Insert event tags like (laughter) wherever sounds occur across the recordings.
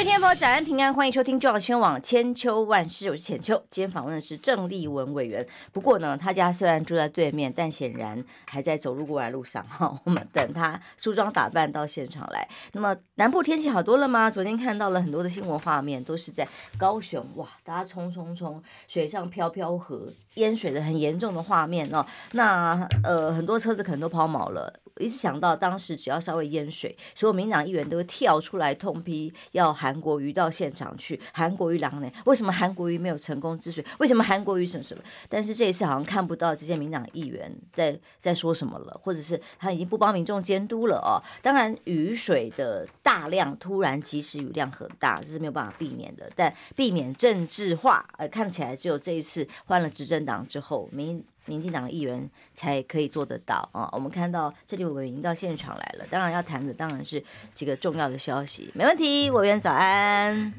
位天佛早安平安，欢迎收听中广新闻网千秋万世，我是浅秋。今天访问的是郑丽文委员。不过呢，他家虽然住在对面，但显然还在走路过来路上哈。我们等他梳妆打扮到现场来。那么南部天气好多了吗？昨天看到了很多的新闻画面，都是在高雄哇，大家冲冲冲，水上飘飘河，淹水的很严重的画面哦。那呃，很多车子可能都抛锚了。一直想到当时只要稍微淹水，所有民党议员都会跳出来痛批要喊韩国瑜到现场去。韩国瑜狼呢？为什么韩国瑜没有成功治水？为什么韩国瑜什么什么？但是这一次好像看不到这些民党议员在在说什么了，或者是他已经不帮民众监督了哦。当然，雨水的大量突然及时雨量很大，这是没有办法避免的。但避免政治化，呃，看起来只有这一次换了执政党之后，民。民进党议员才可以做得到啊！我们看到郑丽文委员已经到现场来了，当然要谈的当然是几个重要的消息，没问题。委员早安，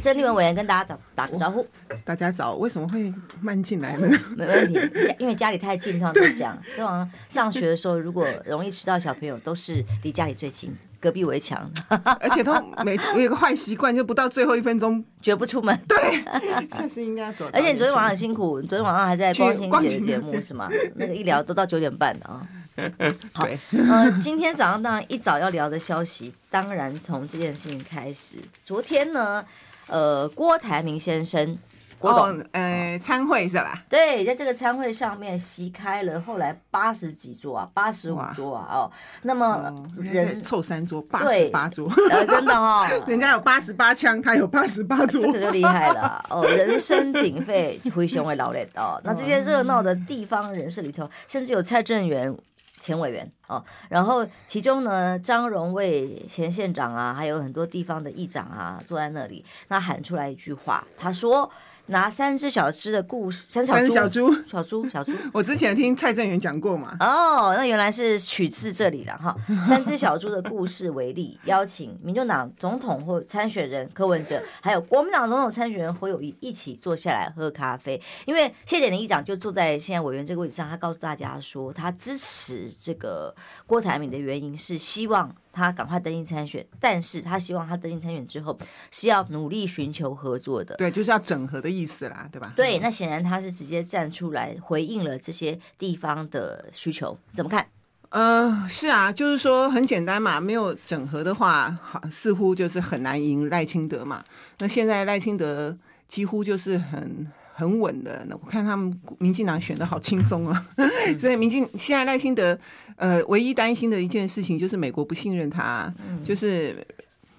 郑丽文委员跟大家打打个招呼。大家早，为什么会慢进来呢？没问题，(laughs) 因为家里太近，通常都这样。通常上学的时候，如果容易迟到，小朋友都是离家里最近。隔壁围墙，(laughs) 而且他每我有个坏习惯，就不到最后一分钟绝不出门。对，下次应该走。而且你昨天晚上很辛苦，昨天晚上还在光晴节的节目是吗？那个一聊都到九点半的啊。(laughs) 好，呃，今天早上当然一早要聊的消息，当然从这件事情开始。昨天呢，呃，郭台铭先生。郭董，哦、呃，参会是吧？对，在这个参会上面席开了，后来八十几桌啊，八十五桌啊，哦，那么人凑三桌，八十八桌，呃，真的哦，(laughs) 人家有八十八枪，他有八十八桌，这个就厉害了哦，(laughs) 人声鼎沸，灰熊为老脸哦，(laughs) 那这些热闹的地方人士里头，甚至有蔡正元前委员哦，然后其中呢，张荣卫前县长啊，还有很多地方的议长啊，坐在那里，那喊出来一句话，他说。拿三只小只的故事，三只小猪，小猪，小猪。(laughs) 我之前听蔡正元讲过嘛。哦，那原来是取自这里了哈。三只小猪的故事为例，邀请民众党总统或参选人柯文哲，还有国民党总统参选人侯友宜一起坐下来喝咖啡。因为谢点林议长就坐在现在委员这个位置上，他告诉大家说，他支持这个郭台铭的原因是希望。他赶快登记参选，但是他希望他登记参选之后是要努力寻求合作的，对，就是要整合的意思啦，对吧？对，那显然他是直接站出来回应了这些地方的需求，怎么看？呃，是啊，就是说很简单嘛，没有整合的话，好，似乎就是很难赢赖清德嘛。那现在赖清德几乎就是很。很稳的，那我看他们民进党选的好轻松啊，嗯、(laughs) (laughs) 所以民进现在赖清德，呃，唯一担心的一件事情就是美国不信任他，嗯、就是，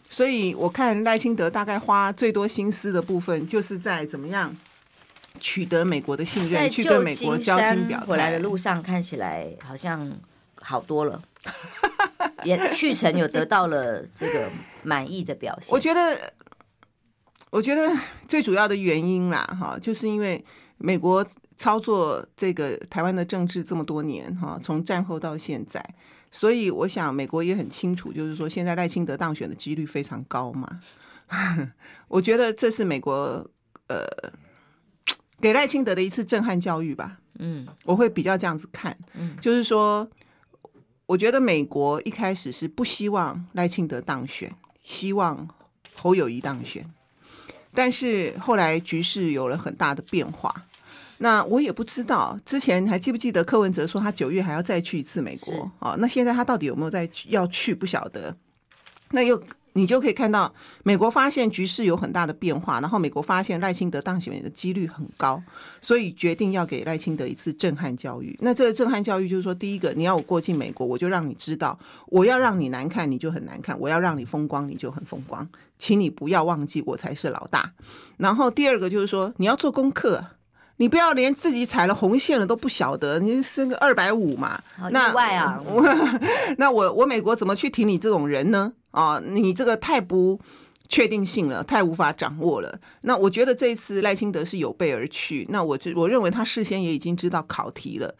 所以我看赖清德大概花最多心思的部分，就是在怎么样取得美国的信任，去跟美国交心表态。回来的路上看起来好像好多了，(laughs) 也去程有得到了这个满意的表现。我觉得。我觉得最主要的原因啦，哈，就是因为美国操作这个台湾的政治这么多年，哈，从战后到现在，所以我想美国也很清楚，就是说现在赖清德当选的几率非常高嘛。(laughs) 我觉得这是美国呃给赖清德的一次震撼教育吧。嗯，我会比较这样子看，嗯，就是说，我觉得美国一开始是不希望赖清德当选，希望侯友谊当选。但是后来局势有了很大的变化，那我也不知道。之前还记不记得柯文哲说他九月还要再去一次美国？是哦，那现在他到底有没有再去要去？不晓得。那又你就可以看到，美国发现局势有很大的变化，然后美国发现赖清德当选的几率很高，所以决定要给赖清德一次震撼教育。那这个震撼教育就是说，第一个，你要我过境美国，我就让你知道，我要让你难看，你就很难看；我要让你风光，你就很风光。请你不要忘记，我才是老大。然后第二个就是说，你要做功课，你不要连自己踩了红线了都不晓得，你升个二百五嘛，好意外啊！那 (laughs) 那我我美国怎么去挺你这种人呢？啊，你这个太不确定性了，太无法掌握了。那我觉得这次赖清德是有备而去。那我我认为他事先也已经知道考题了。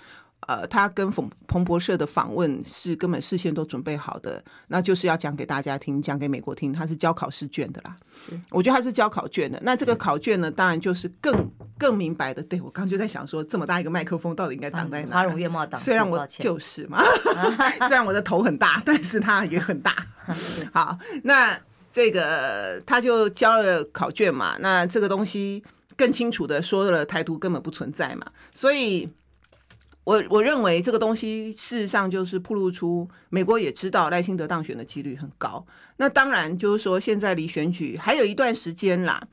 呃，他跟彭彭博社的访问是根本事先都准备好的，那就是要讲给大家听，讲给美国听，他是交考试卷的啦。是，我觉得他是交考卷的。那这个考卷呢，当然就是更更明白的。对，我刚刚就在想说，这么大一个麦克风到底应该挡在哪？花容月貌挡。虽然我就是嘛，(laughs) 虽然我的头很大，但是它也很大。(laughs) 好，那这个他就交了考卷嘛，那这个东西更清楚的说了，台独根本不存在嘛，所以。我我认为这个东西事实上就是铺露出美国也知道赖清德当选的几率很高。那当然就是说现在离选举还有一段时间啦。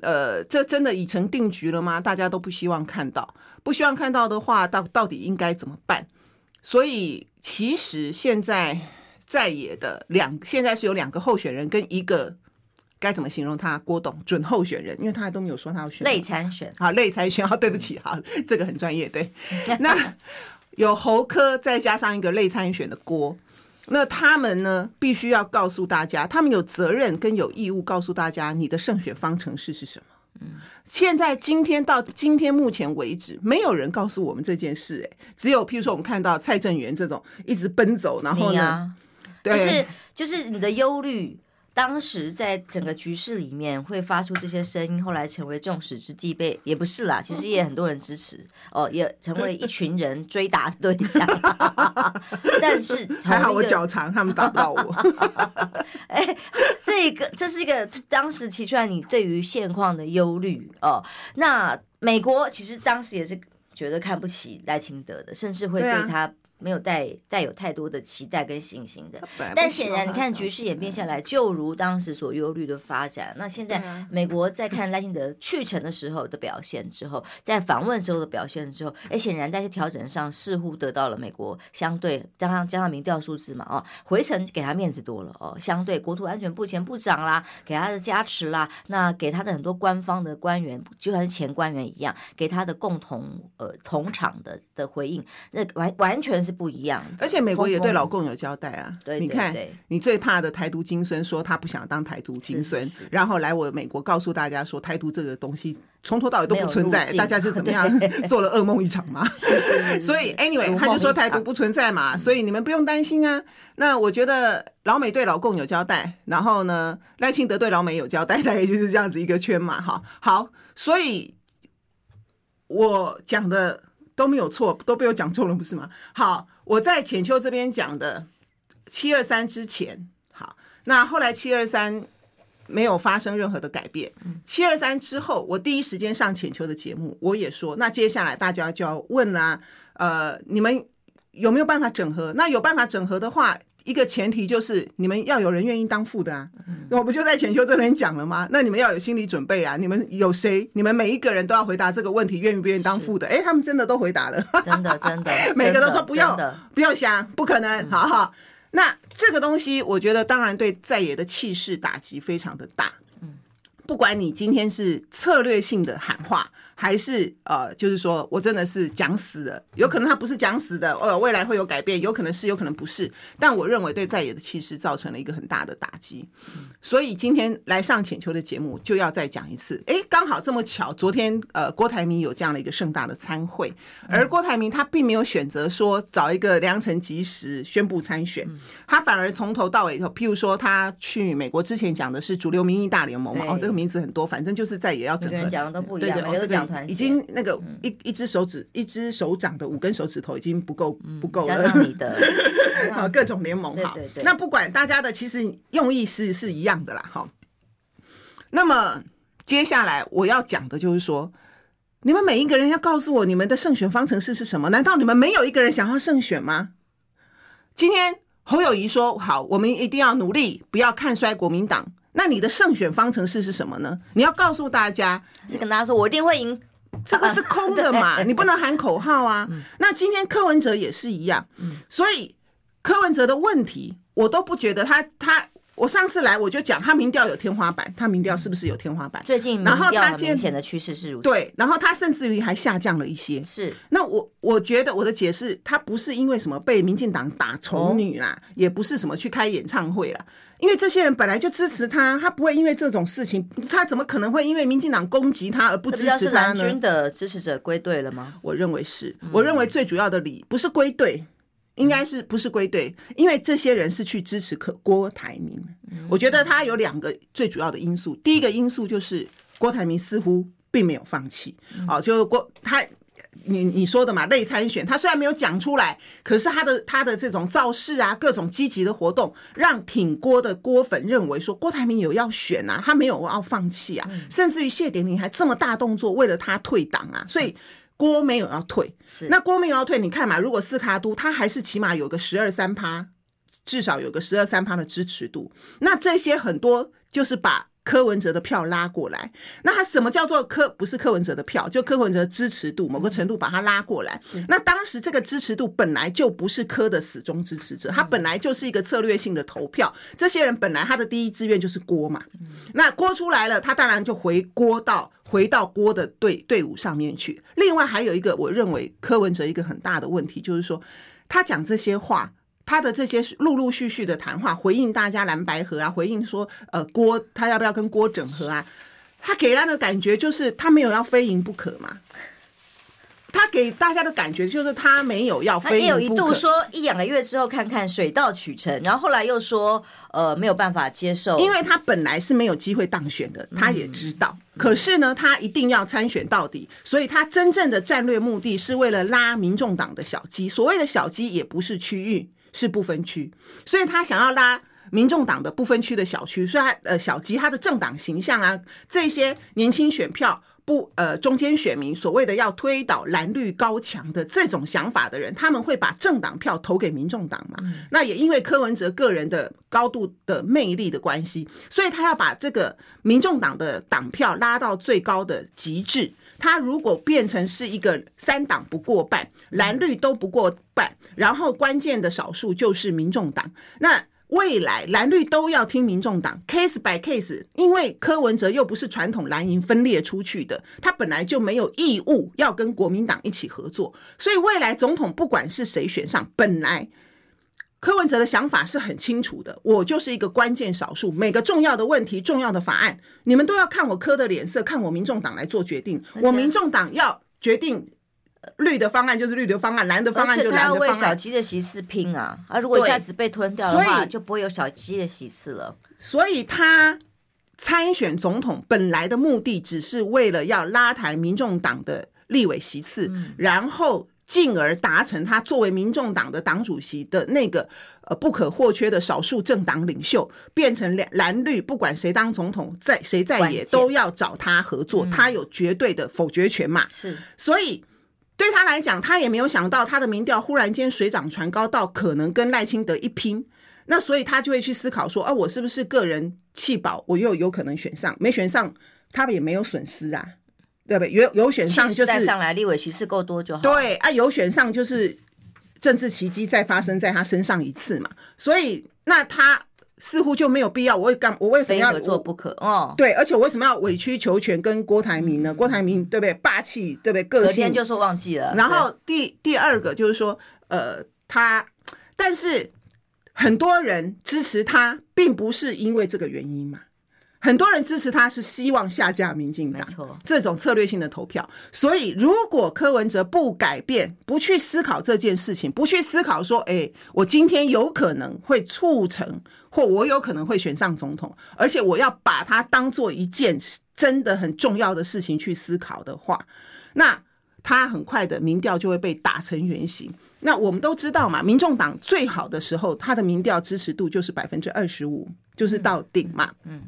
呃，这真的已成定局了吗？大家都不希望看到，不希望看到的话，到到底应该怎么办？所以其实现在在野的两，现在是有两个候选人跟一个。该怎么形容他？郭董准候选人，因为他还都没有说他要选。内参选，好，内参选。好，对不起，好，这个很专业。对，(laughs) 那有侯科，再加上一个内参选的郭，那他们呢，必须要告诉大家，他们有责任跟有义务告诉大家，你的胜选方程式是什么。嗯，现在今天到今天目前为止，没有人告诉我们这件事。哎，只有譬如说，我们看到蔡正元这种一直奔走，然后呢，就是就是你的忧虑。当时在整个局势里面会发出这些声音，后来成为众矢之的，被也不是啦，其实也很多人支持哦，也成为了一群人追打的对象。(laughs) 但是还好我脚长，他们打不到我。(laughs) 哎，这个这是一个当时提出来你对于现况的忧虑哦。那美国其实当时也是觉得看不起赖清德的，甚至会对他。没有带带有太多的期待跟信心的，但显然你看局势演变下来，就如当时所忧虑的发展。那现在美国在看赖清德去程的时候的表现之后，在访问之后的表现之后，哎，显然在这调整上似乎得到了美国相对加上加上民调数字嘛，哦，回程给他面子多了哦，相对国土安全部前部长啦，给他的加持啦，那给他的很多官方的官员，就算是前官员一样，给他的共同呃同场的的回应，那完完全是。不一样，而且美国也对老共有交代啊。对，你看，你最怕的台独金孙说他不想当台独金孙，然后来我美国告诉大家说台独这个东西从头到尾都不存在，大家是怎么样 (laughs) 做了噩梦一场吗？(laughs) 所以 anyway，他就说台独不存在嘛，所以你们不用担心啊。那我觉得老美对老共有交代，然后呢，赖清德对老美有交代，(laughs) 大概就是这样子一个圈嘛。哈，好，所以我讲的。都没有错，都被我讲错了，不是吗？好，我在浅秋这边讲的七二三之前，好，那后来七二三没有发生任何的改变。七二三之后，我第一时间上浅秋的节目，我也说，那接下来大家就要问啦，呃，你们有没有办法整合？那有办法整合的话。一个前提就是你们要有人愿意当副的啊，我不就在浅秋这边讲了吗？那你们要有心理准备啊！你们有谁？你们每一个人都要回答这个问题，愿不愿意当副的？哎，他们真的都回答了，真的真的，(laughs) 每个都说不要，不用想，不可能，好好。那这个东西，我觉得当然对在野的气势打击非常的大。不管你今天是策略性的喊话，还是呃，就是说我真的是讲死的，有可能他不是讲死的，呃，未来会有改变，有可能是，有可能不是。但我认为对在野的气势造成了一个很大的打击。所以今天来上浅秋的节目，就要再讲一次。哎，刚好这么巧，昨天呃，郭台铭有这样的一个盛大的参会，而郭台铭他并没有选择说找一个良辰吉时宣布参选，他反而从头到尾，譬如说他去美国之前讲的是主流民意大联盟嘛，哦，这个名字很多，反正就是在也要整个人讲的都不一样，对对，这个已经那个一一只手指一只手掌的五根手指头已经不够不够了，加上你的 (laughs) 啊各种联盟哈，那不管大家的其实用意是是一样的啦哈。那么接下来我要讲的就是说，你们每一个人要告诉我你们的胜选方程式是什么？难道你们没有一个人想要胜选吗？今天侯友宜说好，我们一定要努力，不要看衰国民党。那你的胜选方程式是什么呢？你要告诉大家，是跟大家说我一定会赢，(laughs) 这个是空的嘛？(laughs) 你不能喊口号啊。那今天柯文哲也是一样，所以柯文哲的问题，我都不觉得他他我上次来我就讲，他民调有天花板，他民调是不是有天花板？最近民调很明显的趋势是如此。对，然后他甚至于还下降了一些。是，那我我觉得我的解释，他不是因为什么被民进党打丑女啦，哦、也不是什么去开演唱会啦，因为这些人本来就支持他，他不会因为这种事情，他怎么可能会因为民进党攻击他而不支持他呢？蓝军的支持者归队了吗？我认为是，我认为最主要的理不是归队。应该是不是归队？因为这些人是去支持可郭台铭。我觉得他有两个最主要的因素。第一个因素就是郭台铭似乎并没有放弃。哦，就郭他，你你说的嘛，类参选，他虽然没有讲出来，可是他的他的这种造势啊，各种积极的活动，让挺郭的郭粉认为说郭台铭有要选啊，他没有要放弃啊，甚至于谢点名还这么大动作，为了他退党啊，所以。郭没有要退，是那郭没有要退，你看嘛，如果四卡都，他还是起码有个十二三趴，至少有个十二三趴的支持度。那这些很多就是把柯文哲的票拉过来。那他什么叫做柯？不是柯文哲的票，就柯文哲支持度某个程度把他拉过来。那当时这个支持度本来就不是柯的死忠支持者，他本来就是一个策略性的投票。这些人本来他的第一志愿就是郭嘛。那郭出来了，他当然就回郭到。回到郭的队队伍上面去。另外还有一个，我认为柯文哲一个很大的问题，就是说他讲这些话，他的这些陆陆续续的谈话，回应大家蓝白合啊，回应说呃郭他要不要跟郭整合啊，他给人的感觉就是他没有要非赢不可嘛。他给大家的感觉就是他没有要非赢不可。他也有一度说一两个月之后看看水到渠成，然后后来又说呃没有办法接受，因为他本来是没有机会当选的，他也知道。嗯、可是呢，他一定要参选到底，所以他真正的战略目的是为了拉民众党的小鸡。所谓的小鸡也不是区域，是不分区，所以他想要拉民众党的不分区的小区，所以他呃小鸡他的政党形象啊，这些年轻选票。不，呃，中间选民所谓的要推倒蓝绿高墙的这种想法的人，他们会把政党票投给民众党嘛？那也因为柯文哲个人的高度的魅力的关系，所以他要把这个民众党的党票拉到最高的极致。他如果变成是一个三党不过半，蓝绿都不过半，然后关键的少数就是民众党，那。未来蓝绿都要听民众党，case by case，因为柯文哲又不是传统蓝营分裂出去的，他本来就没有义务要跟国民党一起合作，所以未来总统不管是谁选上，本来柯文哲的想法是很清楚的，我就是一个关键少数，每个重要的问题、重要的法案，你们都要看我柯的脸色，看我民众党来做决定，我民众党要决定。绿的方案就是绿的方案，蓝的方案就蓝的方案。他要为小鸡的席次拼啊！啊，如果一下子被吞掉的话，就不会有小鸡的席次了。所以他参选总统本来的目的，只是为了要拉抬民众党的立委席次，嗯、然后进而达成他作为民众党的党主席的那个呃不可或缺的少数政党领袖，变成蓝蓝绿不管谁当总统，在谁在野都要找他合作，嗯、他有绝对的否决权嘛？是，所以。对他来讲，他也没有想到他的民调忽然间水涨船高到可能跟赖清德一拼，那所以他就会去思考说：啊，我是不是个人弃保，我又有可能选上？没选上，他也没有损失啊，对不对？有有选上就是上来立委席次够多就好。对啊，有选上就是政治奇迹再发生在他身上一次嘛，所以那他。似乎就没有必要，我会干，我为什么要非合作不可？哦，对，而且我为什么要委曲求全跟郭台铭呢？郭台铭对不对？霸气对不对？个性。昨天就说忘记了。然后第第二个就是说，呃，他，但是很多人支持他，并不是因为这个原因嘛。很多人支持他是希望下架民进党，这种策略性的投票。所以，如果柯文哲不改变，不去思考这件事情，不去思考说，哎，我今天有可能会促成，或我有可能会选上总统，而且我要把它当做一件真的很重要的事情去思考的话，那他很快的民调就会被打成原形。那我们都知道嘛，民众党最好的时候，他的民调支持度就是百分之二十五，就是到顶嘛，嗯。嗯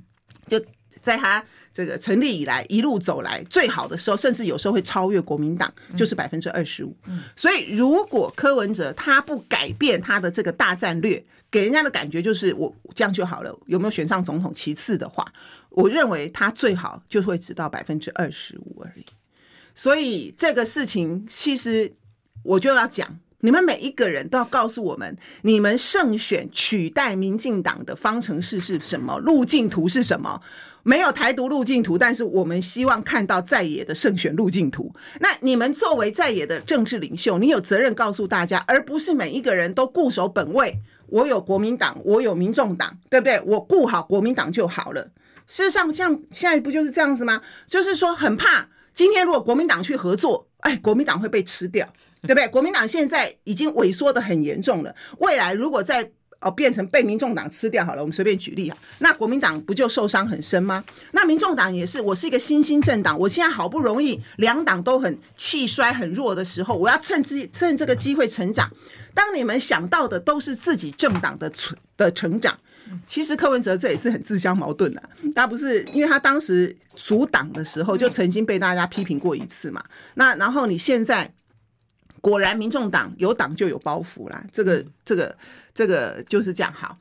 就在他这个成立以来一路走来最好的时候，甚至有时候会超越国民党，就是百分之二十五。所以如果柯文哲他不改变他的这个大战略，给人家的感觉就是我这样就好了，有没有选上总统其次的话，我认为他最好就会只到百分之二十五而已。所以这个事情其实我就要讲。你们每一个人都要告诉我们，你们胜选取代民进党的方程式是什么？路径图是什么？没有台独路径图，但是我们希望看到在野的胜选路径图。那你们作为在野的政治领袖，你有责任告诉大家，而不是每一个人都固守本位。我有国民党，我有民众党，对不对？我顾好国民党就好了。事实上，像现在不就是这样子吗？就是说，很怕今天如果国民党去合作，哎，国民党会被吃掉，(laughs) 对不对？国民党现在已经萎缩的很严重了，未来如果再哦，变成被民众党吃掉好了。我们随便举例啊，那国民党不就受伤很深吗？那民众党也是，我是一个新兴政党，我现在好不容易两党都很气衰很弱的时候，我要趁机趁这个机会成长。当你们想到的都是自己政党的存的成长，其实柯文哲这也是很自相矛盾的。他不是因为他当时组党的时候就曾经被大家批评过一次嘛？那然后你现在果然民众党有党就有包袱啦，这个这个。这个就是这样好，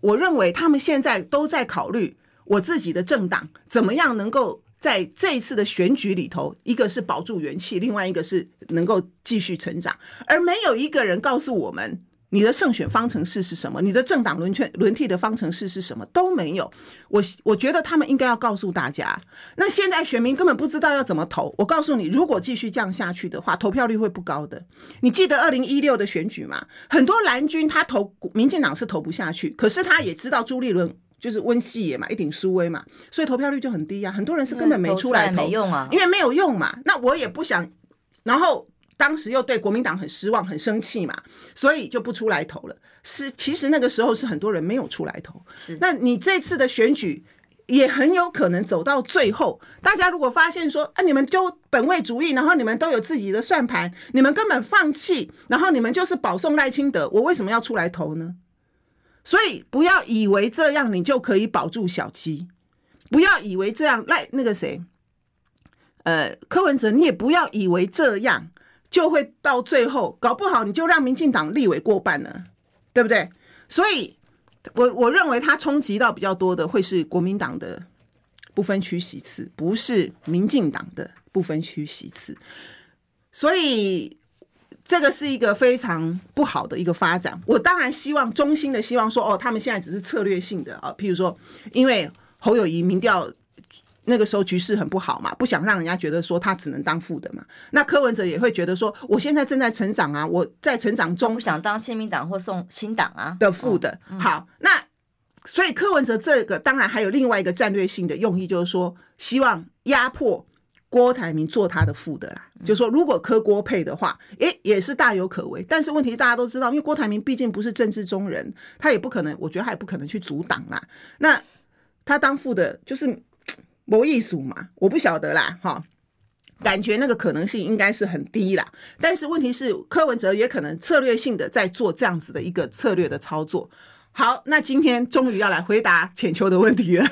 我认为他们现在都在考虑我自己的政党怎么样能够在这一次的选举里头，一个是保住元气，另外一个是能够继续成长，而没有一个人告诉我们。你的胜选方程式是什么？你的政党轮圈轮替的方程式是什么？都没有。我我觉得他们应该要告诉大家。那现在选民根本不知道要怎么投。我告诉你，如果继续这样下去的话，投票率会不高的。你记得二零一六的选举吗？很多蓝军他投民进党是投不下去，可是他也知道朱立伦就是温系也嘛，一顶苏威嘛，所以投票率就很低呀、啊。很多人是根本没出来投，没用啊，因为没有用嘛。那我也不想，然后。当时又对国民党很失望、很生气嘛，所以就不出来投了。是，其实那个时候是很多人没有出来投。是，那你这次的选举也很有可能走到最后，大家如果发现说啊，你们就本位主义，然后你们都有自己的算盘，你们根本放弃，然后你们就是保送赖清德，我为什么要出来投呢？所以不要以为这样你就可以保住小鸡，不要以为这样赖那个谁，呃，柯文哲，你也不要以为这样。就会到最后，搞不好你就让民进党立委过半了，对不对？所以，我我认为他冲击到比较多的会是国民党的不分区席次，不是民进党的不分区席次。所以，这个是一个非常不好的一个发展。我当然希望衷心的希望说，哦，他们现在只是策略性的啊，譬如说，因为侯友宜民调。那个时候局势很不好嘛，不想让人家觉得说他只能当副的嘛。那柯文哲也会觉得说，我现在正在成长啊，我在成长中，不想当亲民党或送新党啊的副的。好，那所以柯文哲这个当然还有另外一个战略性的用意，就是说希望压迫郭台铭做他的副的啦。就是说如果柯郭配的话，诶，也是大有可为。但是问题大家都知道，因为郭台铭毕竟不是政治中人，他也不可能，我觉得他也不可能去阻挡啦。那他当副的，就是。博弈术嘛，我不晓得啦，哈，感觉那个可能性应该是很低啦。但是问题是，柯文哲也可能策略性的在做这样子的一个策略的操作。好，那今天终于要来回答浅秋的问题了，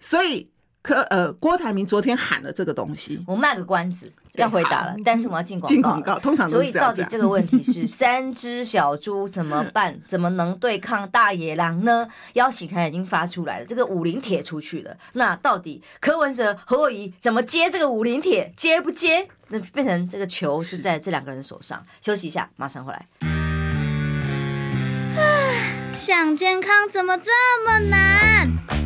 所以。可呃，郭台铭昨天喊了这个东西，我卖个关子要回答了，但是我要进广告。进广告，通常都是这样。所以到底这个问题是 (laughs) 三只小猪怎么办？怎么能对抗大野狼呢？邀请函已经发出来了，这个武林帖出去了。那到底柯文哲、侯友宜怎么接这个武林帖？接不接？那变成这个球是在这两个人手上。休息一下，马上回来。想健康怎么这么难？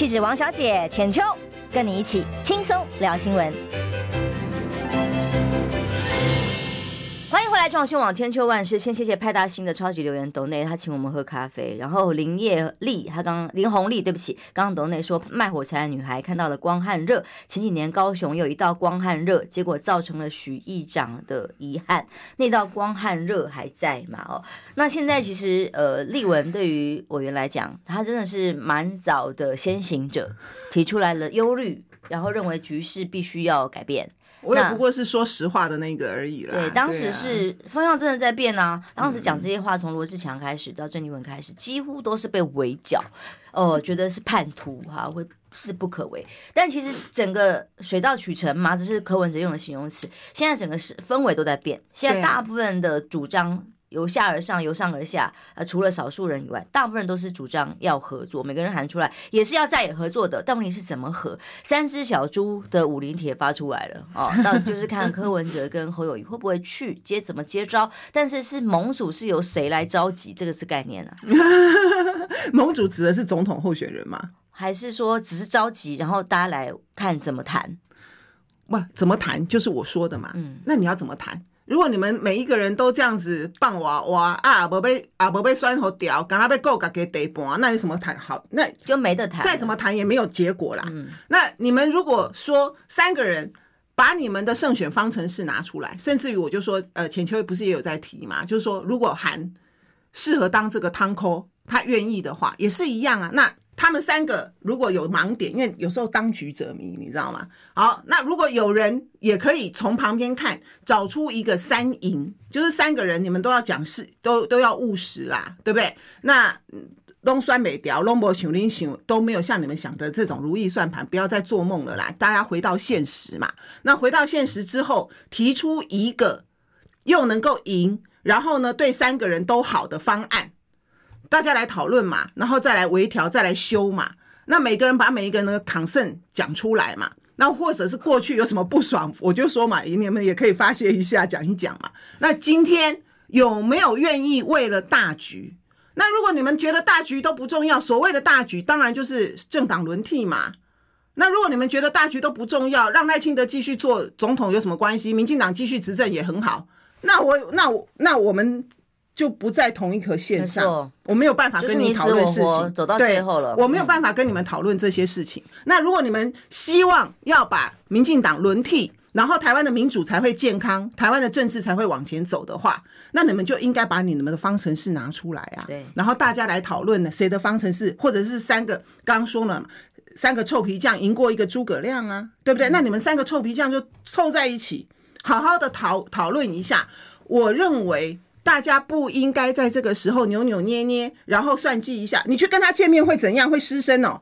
气质王小姐浅秋，跟你一起轻松聊新闻。来，壮兄网千秋万世。先谢谢派大星的超级留言斗内，他请我们喝咖啡。然后林叶丽，他刚林红丽，对不起，刚刚斗内说卖火柴的女孩看到了光和热。前几年高雄有一道光和热，结果造成了许议长的遗憾。那道光和热还在吗？哦，那现在其实呃，立文对于委员来讲，他真的是蛮早的先行者，提出来了忧虑。然后认为局势必须要改变。我也不过是说实话的那个而已啦。对，当时是方向真的在变啊。嗯、当时讲这些话，从罗志强开始到郑丽文开始，几乎都是被围剿，哦、呃，觉得是叛徒哈，会势不可为。但其实整个水到渠成嘛，这是柯文哲用的形容词。现在整个是氛围都在变，现在大部分的主张。由下而上，由上而下，呃，除了少数人以外，大部分人都是主张要合作，每个人喊出来也是要在野合作的。但问题是怎么合？三只小猪的武林帖发出来了哦，那就是看柯文哲跟侯友谊会不会去接，怎么接招。但是是盟主是由谁来召集？这个是概念啊。(laughs) 盟主指的是总统候选人吗？还是说只是召集，然后大家来看怎么谈？不，怎么谈就是我说的嘛。嗯，那你要怎么谈？如果你们每一个人都这样子棒哇哇啊，不被啊不被拴好屌，刚他被够给给得盘，那有什么谈好？那就没得谈，再怎么谈也没有结果啦。嗯，那你们如果说三个人把你们的胜选方程式拿出来，甚至于我就说，呃，浅秋不是也有在提嘛？就是说，如果韩适合当这个汤扣，他愿意的话，也是一样啊。那。他们三个如果有盲点，因为有时候当局者迷，你知道吗？好，那如果有人也可以从旁边看，找出一个三赢，就是三个人，你们都要讲事，都都要务实啦，对不对？那龙酸美调，龙博熊林熊都没有像你们想的这种如意算盘，不要再做梦了啦！大家回到现实嘛。那回到现实之后，提出一个又能够赢，然后呢，对三个人都好的方案。大家来讨论嘛，然后再来微调，再来修嘛。那每个人把每一个人的 concern 讲出来嘛。那或者是过去有什么不爽，我就说嘛，你们也可以发泄一下，讲一讲嘛。那今天有没有愿意为了大局？那如果你们觉得大局都不重要，所谓的大局当然就是政党轮替嘛。那如果你们觉得大局都不重要，让赖清德继续做总统有什么关系？民进党继续执政也很好。那我那我那我们。就不在同一条线上，我没有办法跟你讨论事情，走到最后了，我没有办法跟你们讨论这些事情。那如果你们希望要把民进党轮替，然后台湾的民主才会健康，台湾的政治才会往前走的话，那你们就应该把你们的方程式拿出来啊，对，然后大家来讨论呢，谁的方程式，或者是三个，刚刚说了，三个臭皮匠赢过一个诸葛亮啊，对不对？那你们三个臭皮匠就凑在一起，好好的讨讨论一下。我认为。大家不应该在这个时候扭扭捏捏，然后算计一下。你去跟他见面会怎样？会失身哦。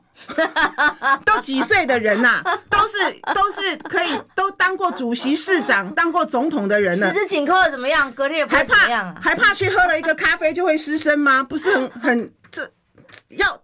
(laughs) 都几岁的人呐、啊，都是都是可以都当过主席、市长、当过总统的人了。十指紧扣怎么样？隔天还怕还怕去喝了一个咖啡就会失身吗？不是很很这要。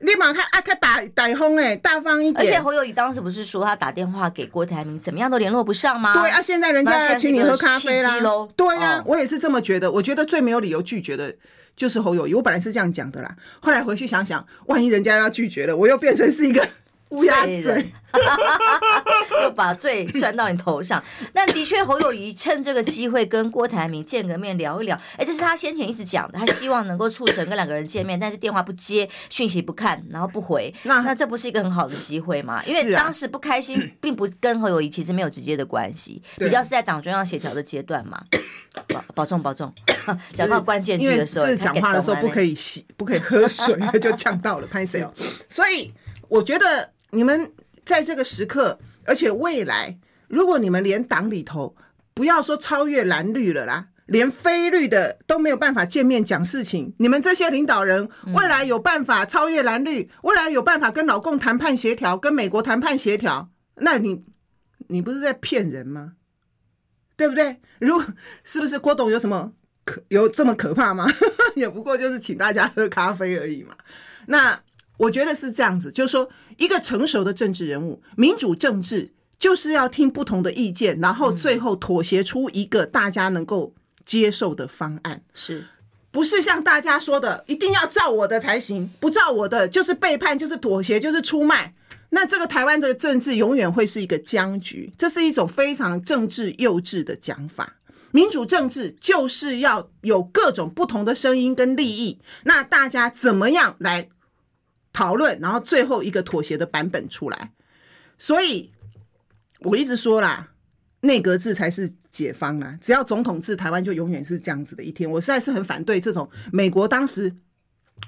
立马看啊，看打打风哎，大方一点。而且侯友宜当时不是说他打电话给郭台铭，怎么样都联络不上吗？对啊，现在人家要请你喝咖啡啦。对呀、啊哦，我也是这么觉得。我觉得最没有理由拒绝的就是侯友宜。我本来是这样讲的啦，后来回去想想，万一人家要拒绝了，我又变成是一个。乌鸦嘴，(laughs) 又把罪算到你头上。(laughs) 那的确，侯友宜趁这个机会跟郭台铭见个面聊一聊。哎，这是他先前一直讲的，他希望能够促成跟两个人见面，(laughs) 但是电话不接，讯息不看，然后不回。那那这不是一个很好的机会吗？因为当时不开心，(clears throat) 并不跟侯友宜其实没有直接的关系，比较是在党中央协调的阶段嘛。(coughs) 保保重保重，讲到关键句的时候，讲话的时候不可以吸，不可以喝水，就呛到了，拍谢哦。所以我觉得。你们在这个时刻，而且未来，如果你们连党里头不要说超越蓝绿了啦，连非绿的都没有办法见面讲事情，你们这些领导人未来有办法超越蓝绿，未来有办法跟老共谈判协调，跟美国谈判协调，那你你不是在骗人吗？对不对？如是不是郭董有什么可有这么可怕吗？(laughs) 也不过就是请大家喝咖啡而已嘛。那。我觉得是这样子，就是说，一个成熟的政治人物，民主政治就是要听不同的意见，然后最后妥协出一个大家能够接受的方案，是不是像大家说的一定要照我的才行？不照我的就是背叛，就是妥协，就是出卖。那这个台湾的政治永远会是一个僵局，这是一种非常政治幼稚的讲法。民主政治就是要有各种不同的声音跟利益，那大家怎么样来？讨论，然后最后一个妥协的版本出来，所以我一直说啦，内阁制才是解方啊！只要总统制，台湾就永远是这样子的一天。我实在是很反对这种美国当时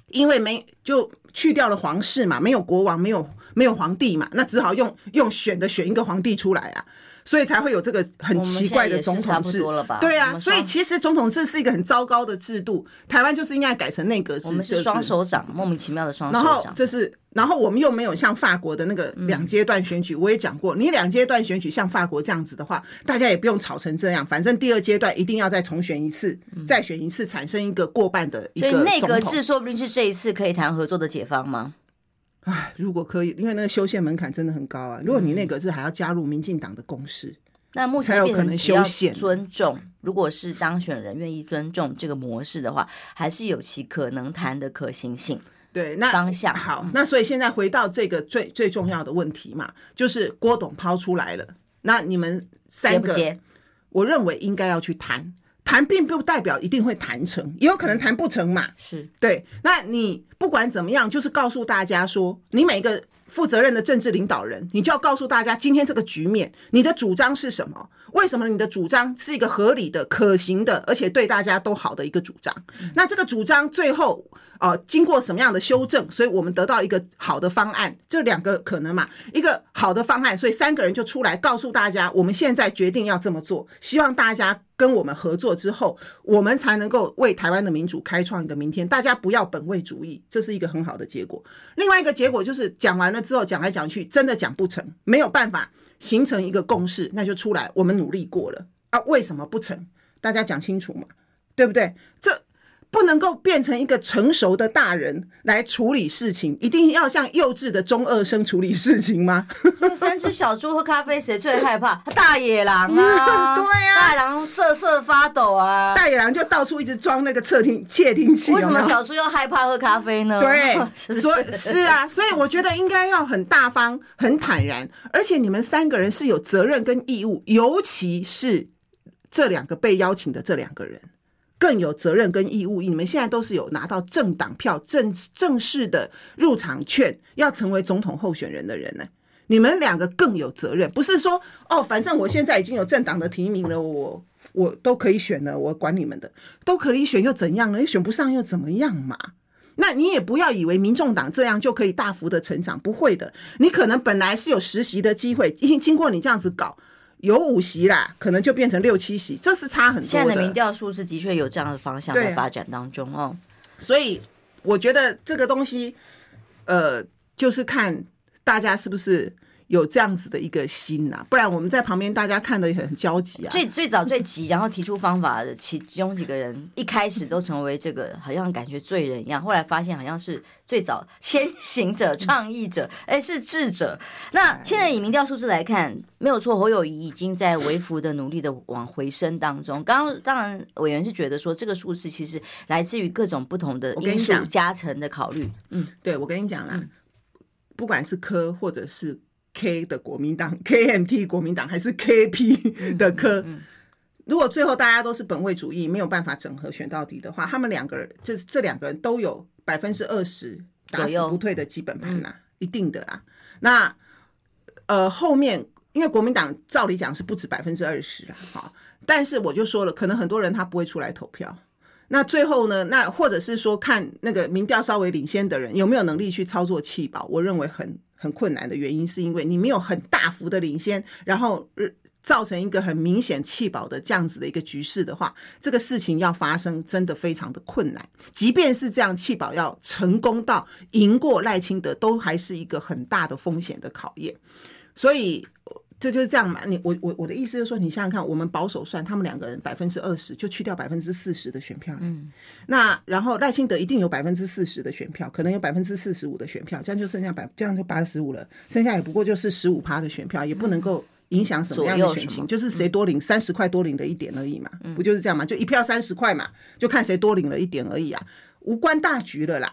因为没就去掉了皇室嘛，没有国王，没有没有皇帝嘛，那只好用用选的选一个皇帝出来啊。所以才会有这个很奇怪的总统制，对啊，所以其实总统制是一个很糟糕的制度。台湾就是应该改成内阁制，我们是双手掌，莫名其妙的双手掌。然后这是，然后我们又没有像法国的那个两阶段选举，我也讲过，你两阶段选举像法国这样子的话，大家也不用吵成这样，反正第二阶段一定要再重选一次，再选一次，产生一个过半的一个。所以内阁制说不定是这一次可以谈合作的解方吗？唉，如果可以，因为那个修宪门槛真的很高啊。如果你那个是还要加入民进党的共识，嗯，那目前有可能修宪。尊重，如果是当选人愿意尊重这个模式的话，还是有其可能谈的可行性。对，那方向好。那所以现在回到这个最最重要的问题嘛，就是郭董抛出来了，那你们三个，接接？我认为应该要去谈。谈并不代表一定会谈成，也有可能谈不成嘛。是对。那你不管怎么样，就是告诉大家说，你每一个负责任的政治领导人，你就要告诉大家，今天这个局面，你的主张是什么？为什么你的主张是一个合理的、可行的，而且对大家都好的一个主张？那这个主张最后。呃，经过什么样的修正，所以我们得到一个好的方案，这两个可能嘛，一个好的方案，所以三个人就出来告诉大家，我们现在决定要这么做，希望大家跟我们合作之后，我们才能够为台湾的民主开创一个明天。大家不要本位主义，这是一个很好的结果。另外一个结果就是讲完了之后，讲来讲去，真的讲不成，没有办法形成一个共识，那就出来，我们努力过了啊，为什么不成？大家讲清楚嘛，对不对？这。不能够变成一个成熟的大人来处理事情，一定要像幼稚的中二生处理事情吗？(laughs) 三只小猪喝咖啡，谁最害怕？(laughs) 大野狼啊！(laughs) 对呀、啊，大野狼瑟瑟发抖啊！大野狼就到处一直装那个窃听窃听器。为什么小猪要害怕喝咖啡呢？对，所以是啊，所以我觉得应该要很大方、很坦然，而且你们三个人是有责任跟义务，尤其是这两个被邀请的这两个人。更有责任跟义务，你们现在都是有拿到政党票、正正式的入场券，要成为总统候选人的人呢。你们两个更有责任，不是说哦，反正我现在已经有政党的提名了，我我都可以选了，我管你们的，都可以选又怎样呢？选不上又怎么样嘛？那你也不要以为民众党这样就可以大幅的成长，不会的，你可能本来是有实习的机会，已经经过你这样子搞。有五席啦，可能就变成六七席，这是差很多的。现在的民调数字的确有这样的方向在发展当中哦，所以我觉得这个东西，呃，就是看大家是不是。有这样子的一个心呐、啊，不然我们在旁边大家看的也很焦急啊。最最早最急，然后提出方法的其其中几个人，一开始都成为这个好像感觉罪人一样，后来发现好像是最早先行者、倡议者，(laughs) 哎，是智者。那现在以民调数字来看，没有错，侯友宜已经在微幅的努力的往回升当中。刚刚当然委员是觉得说，这个数字其实来自于各种不同的因素加成的考虑。嗯，对，我跟你讲啦，嗯、不管是科或者是。K 的国民党，KMT 国民党还是 KP 的科，嗯嗯嗯，如果最后大家都是本位主义，没有办法整合选到底的话，他们两个人就是这两个人都有百分之二十打死不退的基本盘呐，嗯，一定的啦。那呃后面，因为国民党照理讲是不止百分之二十啊，好，但是我就说了，可能很多人他不会出来投票。那最后呢？那或者是说，看那个民调稍微领先的人有没有能力去操作弃保？我认为很很困难的原因，是因为你没有很大幅的领先，然后造成一个很明显弃保的这样子的一个局势的话，这个事情要发生真的非常的困难。即便是这样，弃保要成功到赢过赖清德，都还是一个很大的风险的考验。所以。这就是这样嘛？你我我我的意思就是说，你想想看，我们保守算，他们两个人百分之二十就去掉百分之四十的选票。嗯，那然后赖清德一定有百分之四十的选票，可能有百分之四十五的选票，这样就剩下百，这样就八十五了，剩下也不过就是十五趴的选票，也不能够影响什么样的选情，就是谁多领三十块多领的一点而已嘛，不就是这样嘛？就一票三十块嘛，就看谁多领了一点而已啊，无关大局了啦。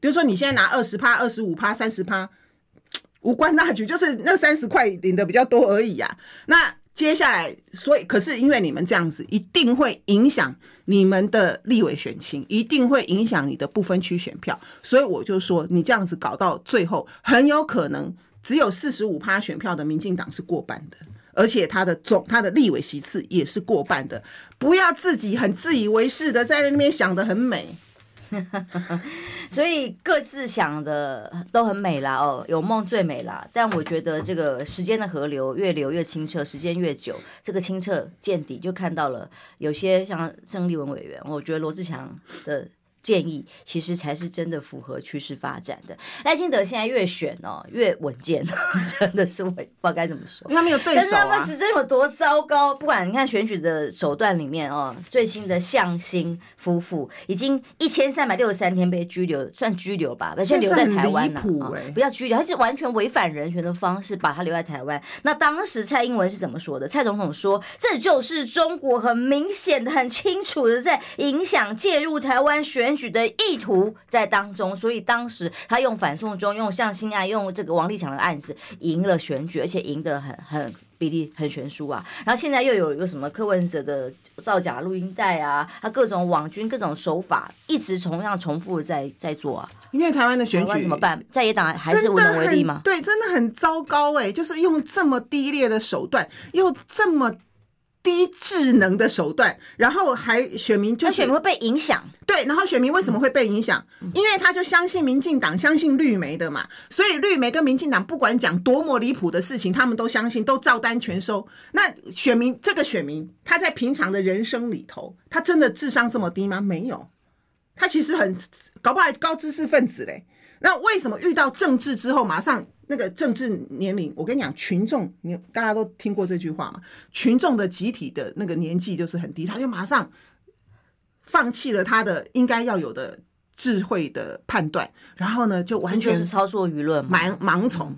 比如说你现在拿二十趴、二十五趴、三十趴。无关大局，就是那三十块领的比较多而已啊。那接下来，所以可是因为你们这样子，一定会影响你们的立委选情，一定会影响你的不分区选票。所以我就说，你这样子搞到最后，很有可能只有四十五趴选票的民进党是过半的，而且他的总他的立委席次也是过半的。不要自己很自以为是的在那边想得很美。(laughs) 所以各自想的都很美啦，哦，有梦最美啦。但我觉得这个时间的河流越流越清澈，时间越久，这个清澈见底，就看到了有些像郑丽文委员，我觉得罗志强的。建议其实才是真的符合趋势发展的。赖清德现在越选哦越稳健，(laughs) 真的是我不知道该怎么说，他没有对手啊。但是他们执政有多糟糕？不管你看选举的手段里面哦，最新的向心夫妇已经一千三百六十三天被拘留，算拘留吧，而且留在台湾呢，哦，不要拘留，他是完全违反人权的方式把他留在台湾。那当时蔡英文是怎么说的？蔡总统说，这就是中国很明显的、很清楚的在影响、介入台湾选举的意图在当中，所以当时他用反送中、用向心案、用这个王立强的案子赢了选举，而且赢得很很比例很悬殊啊。然后现在又有有什么柯文哲的造假录音带啊，他各种网军各种手法一直同样重复在在做啊。因为台湾的选举怎么办？在野党还是无能为力吗？对，真的很糟糕哎、欸，就是用这么低劣的手段，又这么。低智能的手段，然后还选民就是选民会被影响，对，然后选民为什么会被影响？因为他就相信民进党，相信绿媒的嘛，所以绿媒跟民进党不管讲多么离谱的事情，他们都相信，都照单全收。那选民这个选民，他在平常的人生里头，他真的智商这么低吗？没有，他其实很搞不好还高知识分子嘞。那为什么遇到政治之后马上？那个政治年龄，我跟你讲，群众，你大家都听过这句话嘛？群众的集体的那个年纪就是很低，他就马上放弃了他的应该要有的智慧的判断，然后呢，就完全是操作舆论，盲盲从。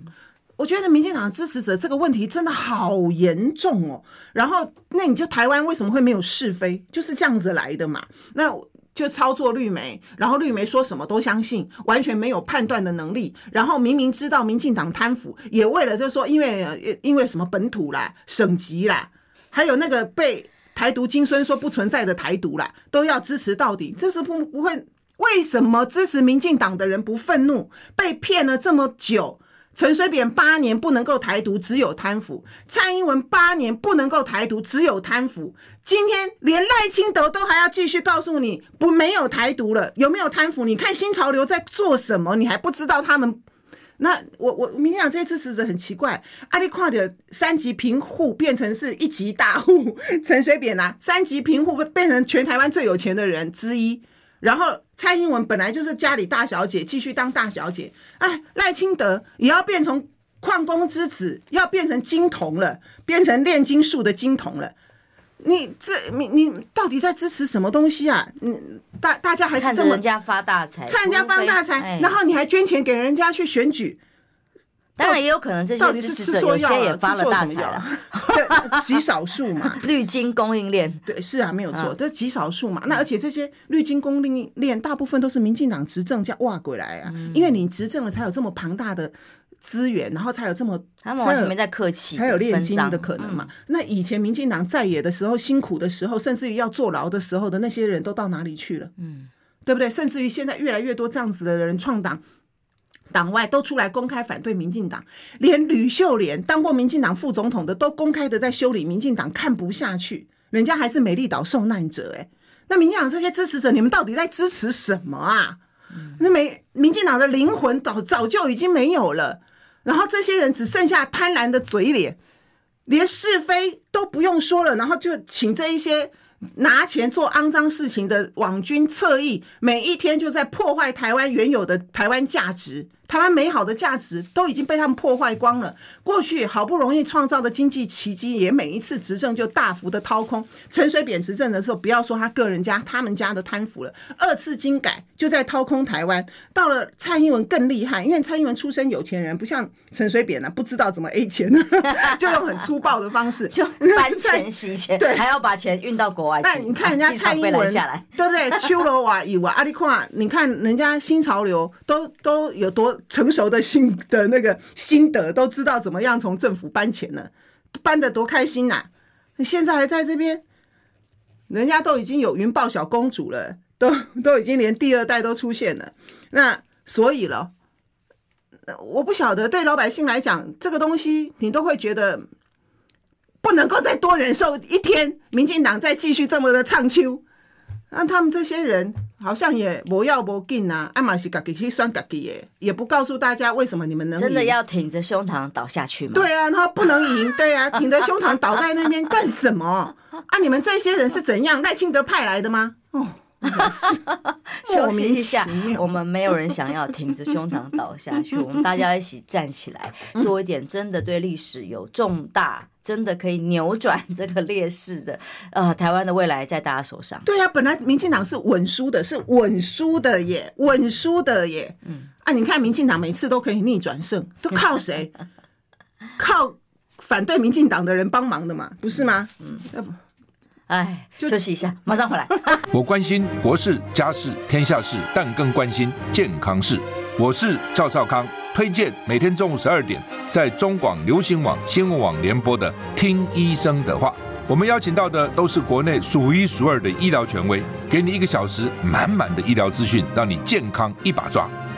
我觉得民进党支持者这个问题真的好严重哦。然后，那你就台湾为什么会没有是非？就是这样子来的嘛。那。就操作绿媒，然后绿媒说什么都相信，完全没有判断的能力。然后明明知道民进党贪腐，也为了就是说，因为因为什么本土啦、省级啦，还有那个被台独金孙说不存在的台独啦，都要支持到底。就是不不会，为什么支持民进党的人不愤怒？被骗了这么久。陈水扁八年不能够台独，只有贪腐；蔡英文八年不能够台独，只有贪腐。今天连赖清德都还要继续告诉你不没有台独了，有没有贪腐？你看新潮流在做什么？你还不知道他们？那我我明天讲这些支持者很奇怪，阿里跨的三级贫户变成是一级大户，(laughs) 陈水扁啊，三级贫户变成全台湾最有钱的人之一。然后蔡英文本来就是家里大小姐，继续当大小姐。哎，赖清德也要变成矿工之子，要变成金童了，变成炼金术的金童了。你这你你到底在支持什么东西啊？你大大家还是这么人家发大财，看人家发大财，然后你还捐钱给人家去选举。当然也有可能这些支持者有些也发了大财了，(laughs) 极少数嘛。(laughs) 绿金供应链，对，是啊，没有错，这极少数嘛。那而且这些绿金供应链大部分都是民进党执政叫挖过来啊，因为你执政了才有这么庞大的资源，然后才有这么他们完全没在客气，才有炼金的可能嘛。那以前民进党在野的时候，辛苦的时候，甚至于要坐牢的时候的那些人都到哪里去了？嗯，对不对？甚至于现在越来越多这样子的人创党。党外都出来公开反对民进党，连吕秀莲当过民进党副总统的都公开的在修理民进党，看不下去，人家还是美丽岛受难者哎，那民进党这些支持者，你们到底在支持什么啊？那没民进党的灵魂早早就已经没有了，然后这些人只剩下贪婪的嘴脸，连是非都不用说了，然后就请这一些。拿钱做肮脏事情的网军侧翼，每一天就在破坏台湾原有的台湾价值，台湾美好的价值都已经被他们破坏光了。过去好不容易创造的经济奇迹，也每一次执政就大幅的掏空。陈水扁执政的时候，不要说他个人家、他们家的贪腐了，二次金改就在掏空台湾。到了蔡英文更厉害，因为蔡英文出身有钱人，不像陈水扁呢、啊，不知道怎么 A 钱，(laughs) 就用很粗暴的方式 (laughs) 就搬钱洗钱，(laughs) 对，还要把钱运到国外。但你看人家蔡英文，对不对？秋罗瓦以瓦阿里夸，你看人家新潮流都都有多成熟的心的那个心得，都知道怎么样从政府搬钱了，搬得多开心呐！你现在还在这边，人家都已经有云豹小公主了，都都已经连第二代都出现了。那所以了，我不晓得对老百姓来讲，这个东西你都会觉得。不能够再多忍受一天，民进党再继续这么的唱秋，那他们这些人好像也不要不紧呐，阿玛西嘎给去算嘎给耶，也不告诉大家为什么你们能真的要挺着胸膛倒下去吗？对啊，他不能赢，对啊，(laughs) 挺着胸膛倒在那边干什么？啊，你们这些人是怎样？赖清德派来的吗？哦。(laughs) 休息一下，我们没有人想要挺着胸膛倒下去，我们大家一起站起来，做一点真的对历史有重大、真的可以扭转这个劣势的。呃，台湾的未来在大家手上。对呀、啊，本来民进党是稳输的，是稳输的耶，稳输的耶。嗯，啊，你看民进党每次都可以逆转胜，都靠谁？(laughs) 靠反对民进党的人帮忙的嘛，不是吗？嗯，要不。哎，休息一下，(laughs) 马上回来。(laughs) 我关心国事、家事、天下事，但更关心健康事。我是赵少康，推荐每天中午十二点在中广流行网、新闻网联播的《听医生的话》。我们邀请到的都是国内数一数二的医疗权威，给你一个小时满满的医疗资讯，让你健康一把抓。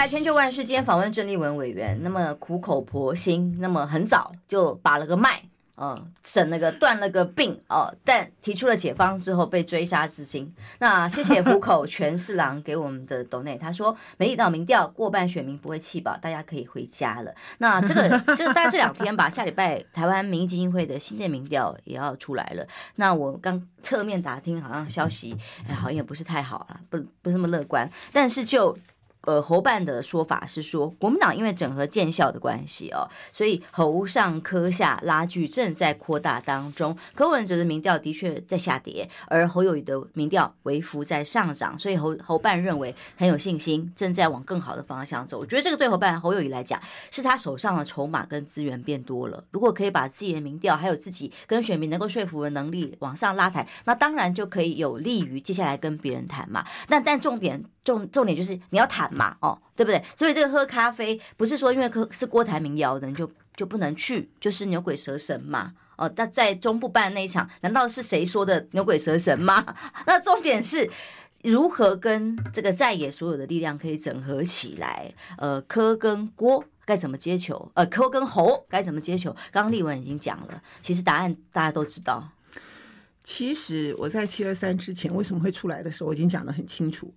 来千秋万世，今天访问郑丽文委员，那么苦口婆心，那么很早就把了个脉，呃，省了个断了个病哦、呃，但提出了解方之后被追杀至今。那谢谢虎口全四郎给我们的斗内，他说美丽岛民调过半选民不会弃保，大家可以回家了。那这个这个大概这两天吧，(laughs) 下礼拜台湾民意基金会的新店民调也要出来了。那我刚侧面打听，好像消息哎，好像也不是太好了，不不是那么乐观，但是就。呃，侯办的说法是说，国民党因为整合建校的关系哦，所以侯上柯下拉锯正在扩大当中。柯文哲的民调的确在下跌，而侯友宜的民调微幅在上涨，所以侯侯办认为很有信心，正在往更好的方向走。我觉得这个对侯办侯友宜来讲，是他手上的筹码跟资源变多了。如果可以把自己的民调还有自己跟选民能够说服的能力往上拉抬，那当然就可以有利于接下来跟别人谈嘛。那但重点。重重点就是你要谈嘛，哦，对不对？所以这个喝咖啡不是说因为喝是郭台铭邀的人就就不能去，就是牛鬼蛇神嘛，哦，那在中部办那一场，难道是谁说的牛鬼蛇神吗？(laughs) 那重点是如何跟这个在野所有的力量可以整合起来？呃，柯跟郭该怎么接球？呃，柯跟侯该怎么接球？刚刚立文已经讲了，其实答案大家都知道。其实我在七二三之前为什么会出来的时候，我已经讲得很清楚。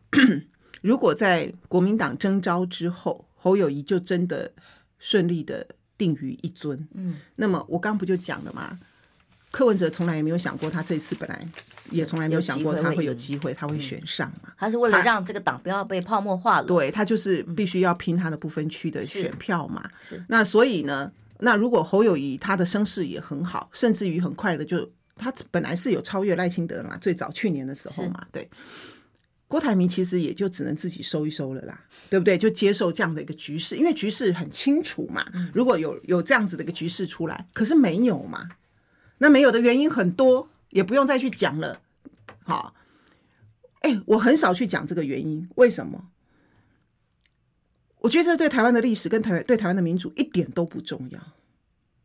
如果在国民党征召之后，侯友谊就真的顺利的定于一尊，嗯，那么我刚不就讲了吗？柯文哲从来也没有想过，他这次本来也从来没有想过他会有机会，他会选上嘛？他是为了让这个党不要被泡沫化了，对，他就是必须要拼他的不分区的选票嘛。是，是那所以呢，那如果侯友谊他的声势也很好，甚至于很快的就他本来是有超越赖清德嘛，最早去年的时候嘛，对。郭台铭其实也就只能自己收一收了啦，对不对？就接受这样的一个局势，因为局势很清楚嘛。如果有有这样子的一个局势出来，可是没有嘛？那没有的原因很多，也不用再去讲了。好，哎，我很少去讲这个原因，为什么？我觉得这对台湾的历史跟台对台湾的民主一点都不重要。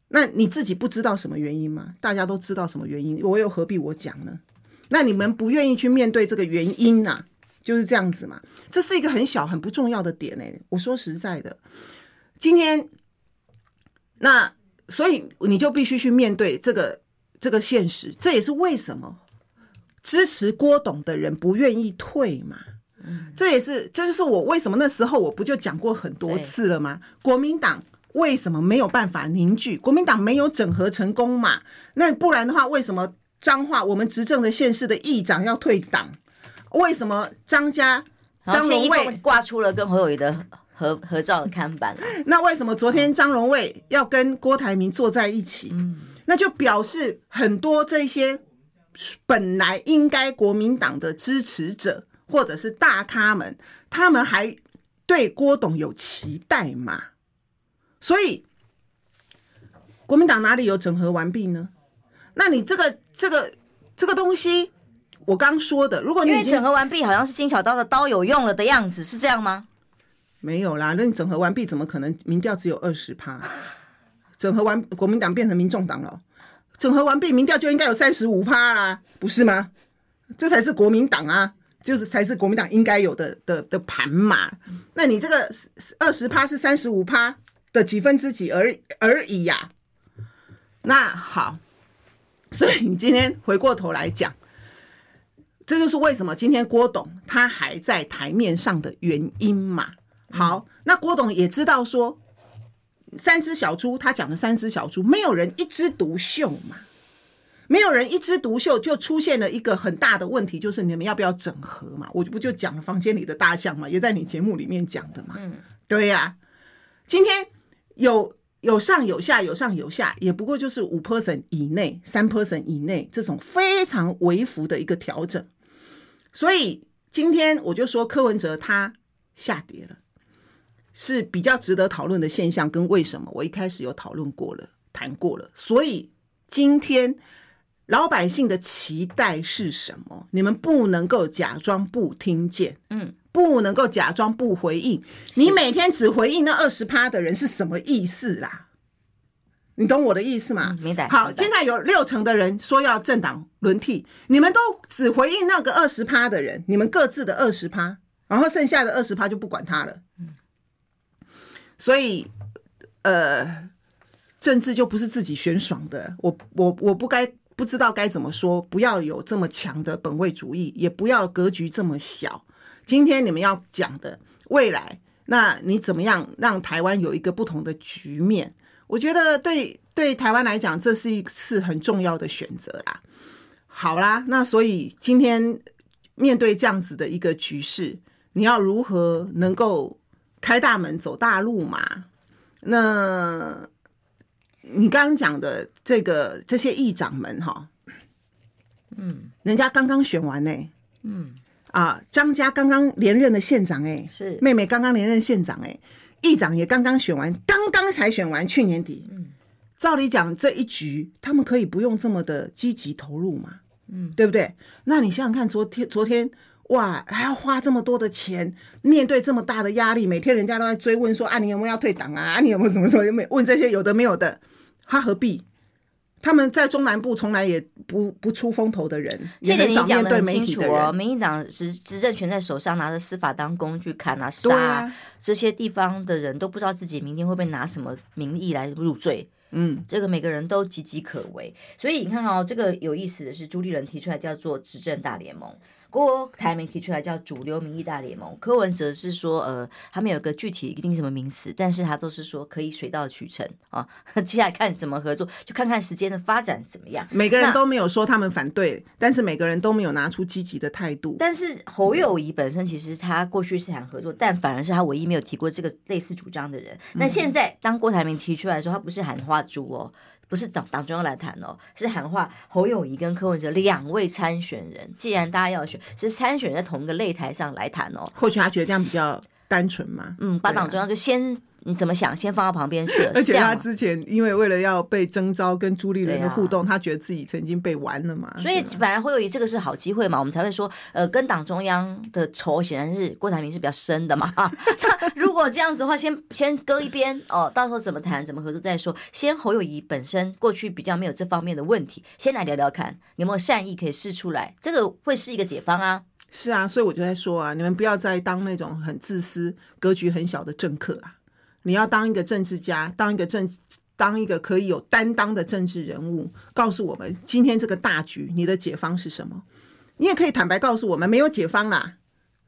那你自己不知道什么原因吗？大家都知道什么原因，我又何必我讲呢？那你们不愿意去面对这个原因呐、就是这样子嘛，这是一个很小很不重要的点哎。我说实在的，今天那所以你就必须去面对这个这个现实，这也是为什么支持郭董的人不愿意退嘛。这也是这就是我为什么那时候我不就讲过很多次了吗？国民党为什么没有办法凝聚？国民党没有整合成功嘛？那不然的话，为什么彰化我们执政的县市的议长要退党？为什么张家张荣卫挂出了跟侯友宜的合合照的看板？那为什么昨天张荣卫要跟郭台铭坐在一起？那就表示很多这些本来应该国民党的支持者或者是大咖们，他们还对郭董有期待嘛？所以国民党哪里有整合完毕呢？那你这个这个这个东西。我刚说的，如果你因为整合完毕，好像是金小刀的刀有用了的样子，是这样吗？没有啦，那你整合完毕，怎么可能民调只有二十趴？(laughs) 整合完国民党变成民众党了，整合完毕，民调就应该有三十五趴啦，不是吗？这才是国民党啊，就是才是国民党应该有的的的盘嘛。那你这个二十趴是三十五趴的几分之几而而已呀、啊？那好，所以你今天回过头来讲。这就是为什么今天郭董他还在台面上的原因嘛。好，那郭董也知道说，三只小猪，他讲的三只小猪，没有人一枝独秀嘛，没有人一枝独秀，就出现了一个很大的问题，就是你们要不要整合嘛？我不就讲了房间里的大象嘛，也在你节目里面讲的嘛。嗯，对呀，今天有。有上有下，有上有下，也不过就是五 percent 以内，三 percent 以内这种非常微幅的一个调整。所以今天我就说柯文哲他下跌了，是比较值得讨论的现象。跟为什么我一开始有讨论过了，谈过了。所以今天老百姓的期待是什么？你们不能够假装不听见，嗯。不能够假装不回应，你每天只回应那二十趴的人是什么意思啦？你懂我的意思吗？明白。好，现在有六成的人说要政党轮替，你们都只回应那个二十趴的人，你们各自的二十趴，然后剩下的二十趴就不管他了。所以，呃，政治就不是自己选爽的。我我我不该不知道该怎么说，不要有这么强的本位主义，也不要格局这么小。今天你们要讲的未来，那你怎么样让台湾有一个不同的局面？我觉得对对台湾来讲，这是一次很重要的选择啦。好啦，那所以今天面对这样子的一个局势，你要如何能够开大门走大路嘛？那你刚刚讲的这个这些议长们哈，嗯，人家刚刚选完呢、欸，嗯。啊，张家刚刚连任的县长、欸，哎，是妹妹刚刚连任县长、欸，哎，议长也刚刚选完，刚刚才选完，去年底。嗯，照理讲这一局他们可以不用这么的积极投入嘛，嗯，对不对？那你想想看，昨天昨天哇，还要花这么多的钱，面对这么大的压力，每天人家都在追问说啊，你有没有要退党啊？啊，你有没有什么什么？有没有问这些有的没有的？他何必？他们在中南部从来也不不出风头的人，也很少面对媒体的人。这点你讲得很清楚哦，民进党执执政权在手上，拿着司法当工具砍啊杀啊，这些地方的人都不知道自己明天会不会拿什么名义来入罪。嗯，这个每个人都岌岌可危。所以你看哦，这个有意思的是，朱立伦提出来叫做执政大联盟。郭台铭提出来叫主流民意大联盟，柯文哲是说，呃，他们有个具体一定什么名词，但是他都是说可以水到渠成啊。(laughs) 接下来看怎么合作，就看看时间的发展怎么样。每个人都没有说他们反对，但是每个人都没有拿出积极的态度。但是侯友宜本身其实他过去是想合作，但反而是他唯一没有提过这个类似主张的人。那现在当郭台铭提出来的时候，他不是喊话猪哦。不是找党中央来谈哦，是喊话侯友宜跟柯文哲两位参选人。既然大家要选，是参选人在同一个擂台上来谈哦。或许他觉得这样比较单纯嘛。嗯，把党中央就先。你怎么想？先放到旁边去了。(laughs) 而且他之前因为为了要被征召跟朱立伦的互动，啊、他觉得自己曾经被玩了嘛。所以反而会有这个是好机会嘛，我们才会说，呃，跟党中央的仇显然是郭台铭是比较深的嘛。(laughs) 他如果这样子的话，先 (laughs) 先搁一边哦，到时候怎么谈怎么合作再说。先侯友谊本身过去比较没有这方面的问题，先来聊聊看有没有善意可以试出来，这个会是一个解方啊。是啊，所以我就在说啊，你们不要再当那种很自私、格局很小的政客啊。你要当一个政治家，当一个政，当一个可以有担当的政治人物，告诉我们今天这个大局，你的解方是什么？你也可以坦白告诉我们，没有解方啦，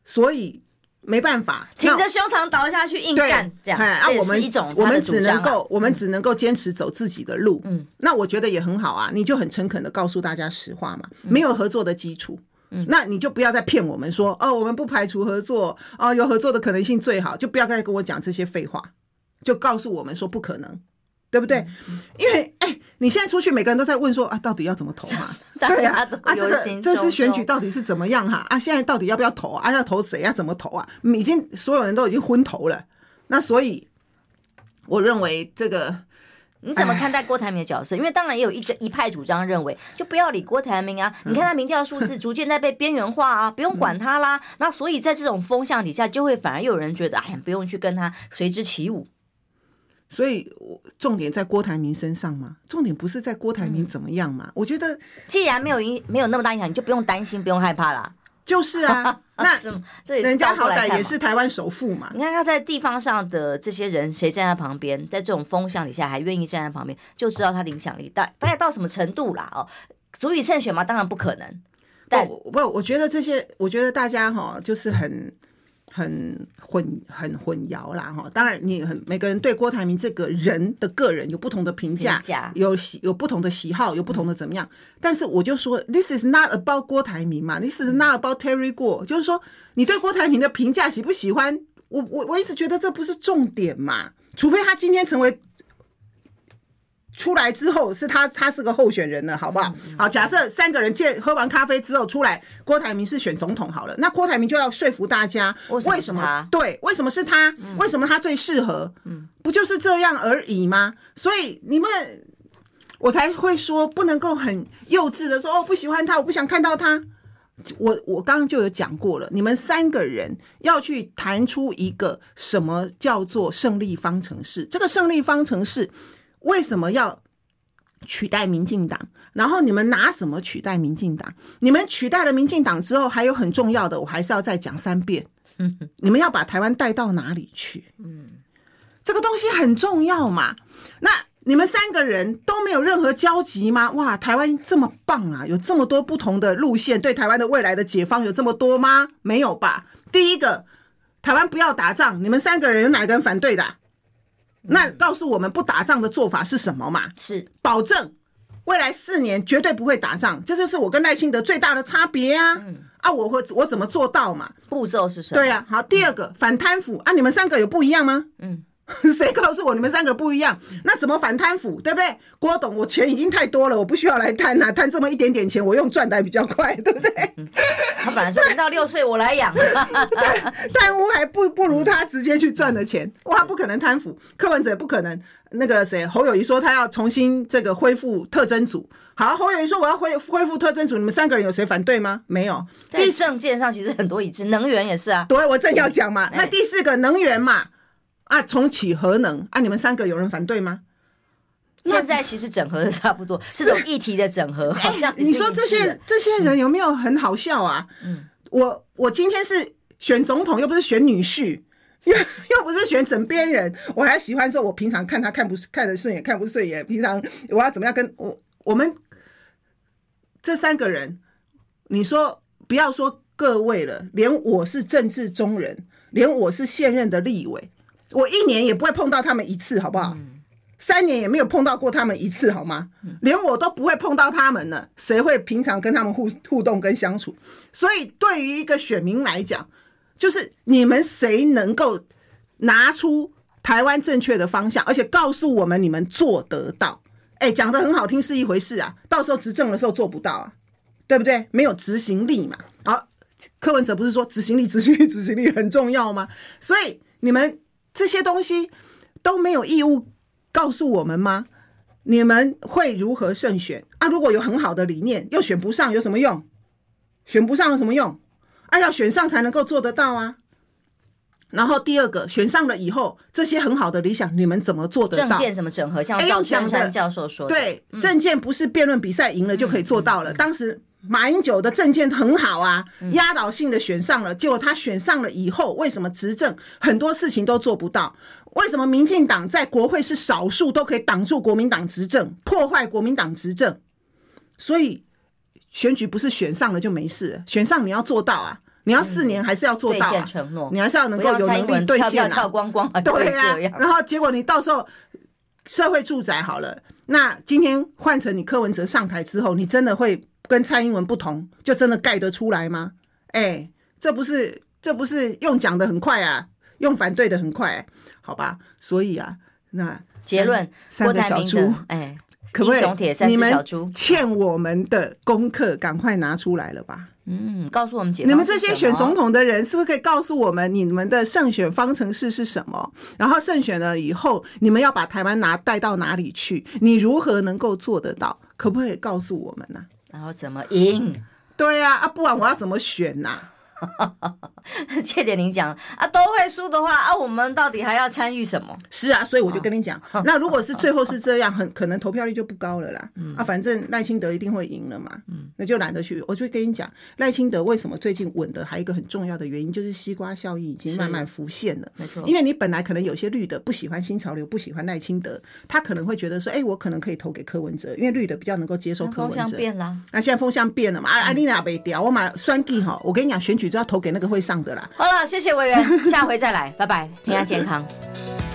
所以没办法，挺着胸膛倒下去硬干，这样。啊，我们一种，我们只能够，我们只能够坚持走自己的路。嗯，那我觉得也很好啊，你就很诚恳的告诉大家实话嘛，没有合作的基础。嗯，那你就不要再骗我们说，哦，我们不排除合作，哦，有合作的可能性最好，就不要再跟我讲这些废话。就告诉我们说不可能，对不对？因为哎，你现在出去，每个人都在问说啊，到底要怎么投嘛？(laughs) 对呀，啊，这个这次选举到底是怎么样哈？啊，现在到底要不要投啊？要投谁？要怎么投啊？已经所有人都已经昏头了。那所以，我认为这个你怎么看待郭台铭的角色？因为当然也有一一派主张认为，就不要理郭台铭啊！你看他民调数字逐渐在被边缘化啊，不用管他啦。那所以在这种风向底下，就会反而有人觉得，哎呀，不用去跟他随之起舞。所以，我重点在郭台铭身上吗？重点不是在郭台铭怎么样嘛？我觉得，既然没有影，没有那么大影响，你就不用担心，不用害怕啦。就是啊，(laughs) 那这人家好歹也是台湾首富嘛。你看他在地方上的这些人，谁站在旁边，在这种风向底下还愿意站在旁边，就知道他的影响力大大概到什么程度啦。哦，足以胜选吗？当然不可能。但不，不，我觉得这些，我觉得大家哈，就是很。很混很混淆啦哈，当然你很每个人对郭台铭这个人的个人有不同的评价，有喜有不同的喜好，有不同的怎么样。但是我就说，this is not about 郭台铭嘛，this is not about Terry 郭，就是说你对郭台铭的评价喜不喜欢？我我我一直觉得这不是重点嘛，除非他今天成为。出来之后是他，他是个候选人了，好不好？好，假设三个人见喝完咖啡之后出来，郭台铭是选总统好了，那郭台铭就要说服大家，为什么？对，为什么是他？为什么他最适合？嗯，不就是这样而已吗？所以你们，我才会说不能够很幼稚的说哦，不喜欢他，我不想看到他。我我刚刚就有讲过了，你们三个人要去谈出一个什么叫做胜利方程式，这个胜利方程式。为什么要取代民进党？然后你们拿什么取代民进党？你们取代了民进党之后，还有很重要的，我还是要再讲三遍。你们要把台湾带到哪里去？嗯这个东西很重要嘛。那你们三个人都没有任何交集吗？哇，台湾这么棒啊，有这么多不同的路线，对台湾的未来的解放有这么多吗？没有吧。第一个，台湾不要打仗，你们三个人有哪个人反对的？那告诉我们不打仗的做法是什么嘛？是保证未来四年绝对不会打仗，这就是我跟赖清德最大的差别啊！嗯、啊，我会我怎么做到嘛？步骤是什么？对呀、啊，好，第二个、嗯、反贪腐啊，你们三个有不一样吗？嗯。(laughs) 谁告诉我你们三个不一样？那怎么反贪腐？对不对？郭董，我钱已经太多了，我不需要来贪呐、啊，贪这么一点点钱，我用赚的还比较快，对不对？他本来说零到六岁我来养，(laughs) 贪污还不不如他直接去赚的钱，哇，他不可能贪腐。柯文哲不可能。那个谁，侯友谊说他要重新这个恢复特征组。好，侯友谊说我要恢恢复特征组，你们三个人有谁反对吗？没有。在政见上其实很多一致，能源也是啊。对，我正要讲嘛。那第四个能源嘛。啊，重启核能啊！你们三个有人反对吗？现在其实整合的差不多，这种议题的整合，好像你说这些这些人有没有很好笑啊？嗯，我我今天是选总统，又不是选女婿，(laughs) 又又不是选枕边人，我还喜欢说，我平常看他看不看得顺眼，看不顺眼，平常我要怎么样跟我我们这三个人，你说不要说各位了，连我是政治中人，连我是现任的立委。我一年也不会碰到他们一次，好不好？三年也没有碰到过他们一次，好吗？连我都不会碰到他们呢，谁会平常跟他们互互动跟相处？所以对于一个选民来讲，就是你们谁能够拿出台湾正确的方向，而且告诉我们你们做得到？哎，讲的很好听是一回事啊，到时候执政的时候做不到啊，对不对？没有执行力嘛。好，柯文哲不是说执行力、执行力、执行力很重要吗？所以你们。这些东西都没有义务告诉我们吗？你们会如何胜选啊？如果有很好的理念，又选不上，有什么用？选不上有什么用？啊，要选上才能够做得到啊。然后第二个，选上了以后，这些很好的理想，你们怎么做得到？证件怎么整合？像赵春山教授说的，对，证件不是辩论比赛赢了就可以做到了。当时。马英九的政见很好啊，压倒性的选上了。结果他选上了以后，为什么执政很多事情都做不到？为什么民进党在国会是少数都可以挡住国民党执政，破坏国民党执政？所以选举不是选上了就没事，选上你要做到啊，你要四年还是要做到啊，你还是要能够有能力兑现啊。对啊，然后结果你到时候社会住宅好了，那今天换成你柯文哲上台之后，你真的会？跟蔡英文不同，就真的盖得出来吗？哎、欸，这不是这不是用讲的很快啊，用反对的很快，好吧？所以啊，那结论，三个小猪，哎，可不可以？你们欠我们的功课，赶快拿出来了吧？嗯，告诉我们解。你们这些选总统的人，是不是可以告诉我们你们的胜选方程式是什么？然后胜选了以后，你们要把台湾拿带到哪里去？你如何能够做得到？可不可以告诉我们呢、啊？然后怎么赢？对呀、啊，啊，不然我要怎么选呐、啊？(laughs) 谢点您讲啊，都会输的话啊，我们到底还要参与什么？是啊，所以我就跟你讲，(laughs) 那如果是最后是这样，很可能投票率就不高了啦。嗯、啊，反正赖清德一定会赢了嘛。嗯，那就懒得去。我就跟你讲，赖清德为什么最近稳的，还有一个很重要的原因，就是西瓜效应已经慢慢浮现了。没错，因为你本来可能有些绿的不喜欢新潮流，不喜欢赖清德，他可能会觉得说，哎、欸，我可能可以投给柯文哲，因为绿的比较能够接受柯文哲。风向变了，那现在风向变了嘛？啊，阿丽娜被掉，我买双 G 哈，我跟你讲，选举就要投给那个会上的啦。好了，谢谢委员，下回再来，拜拜，平安健康。(laughs)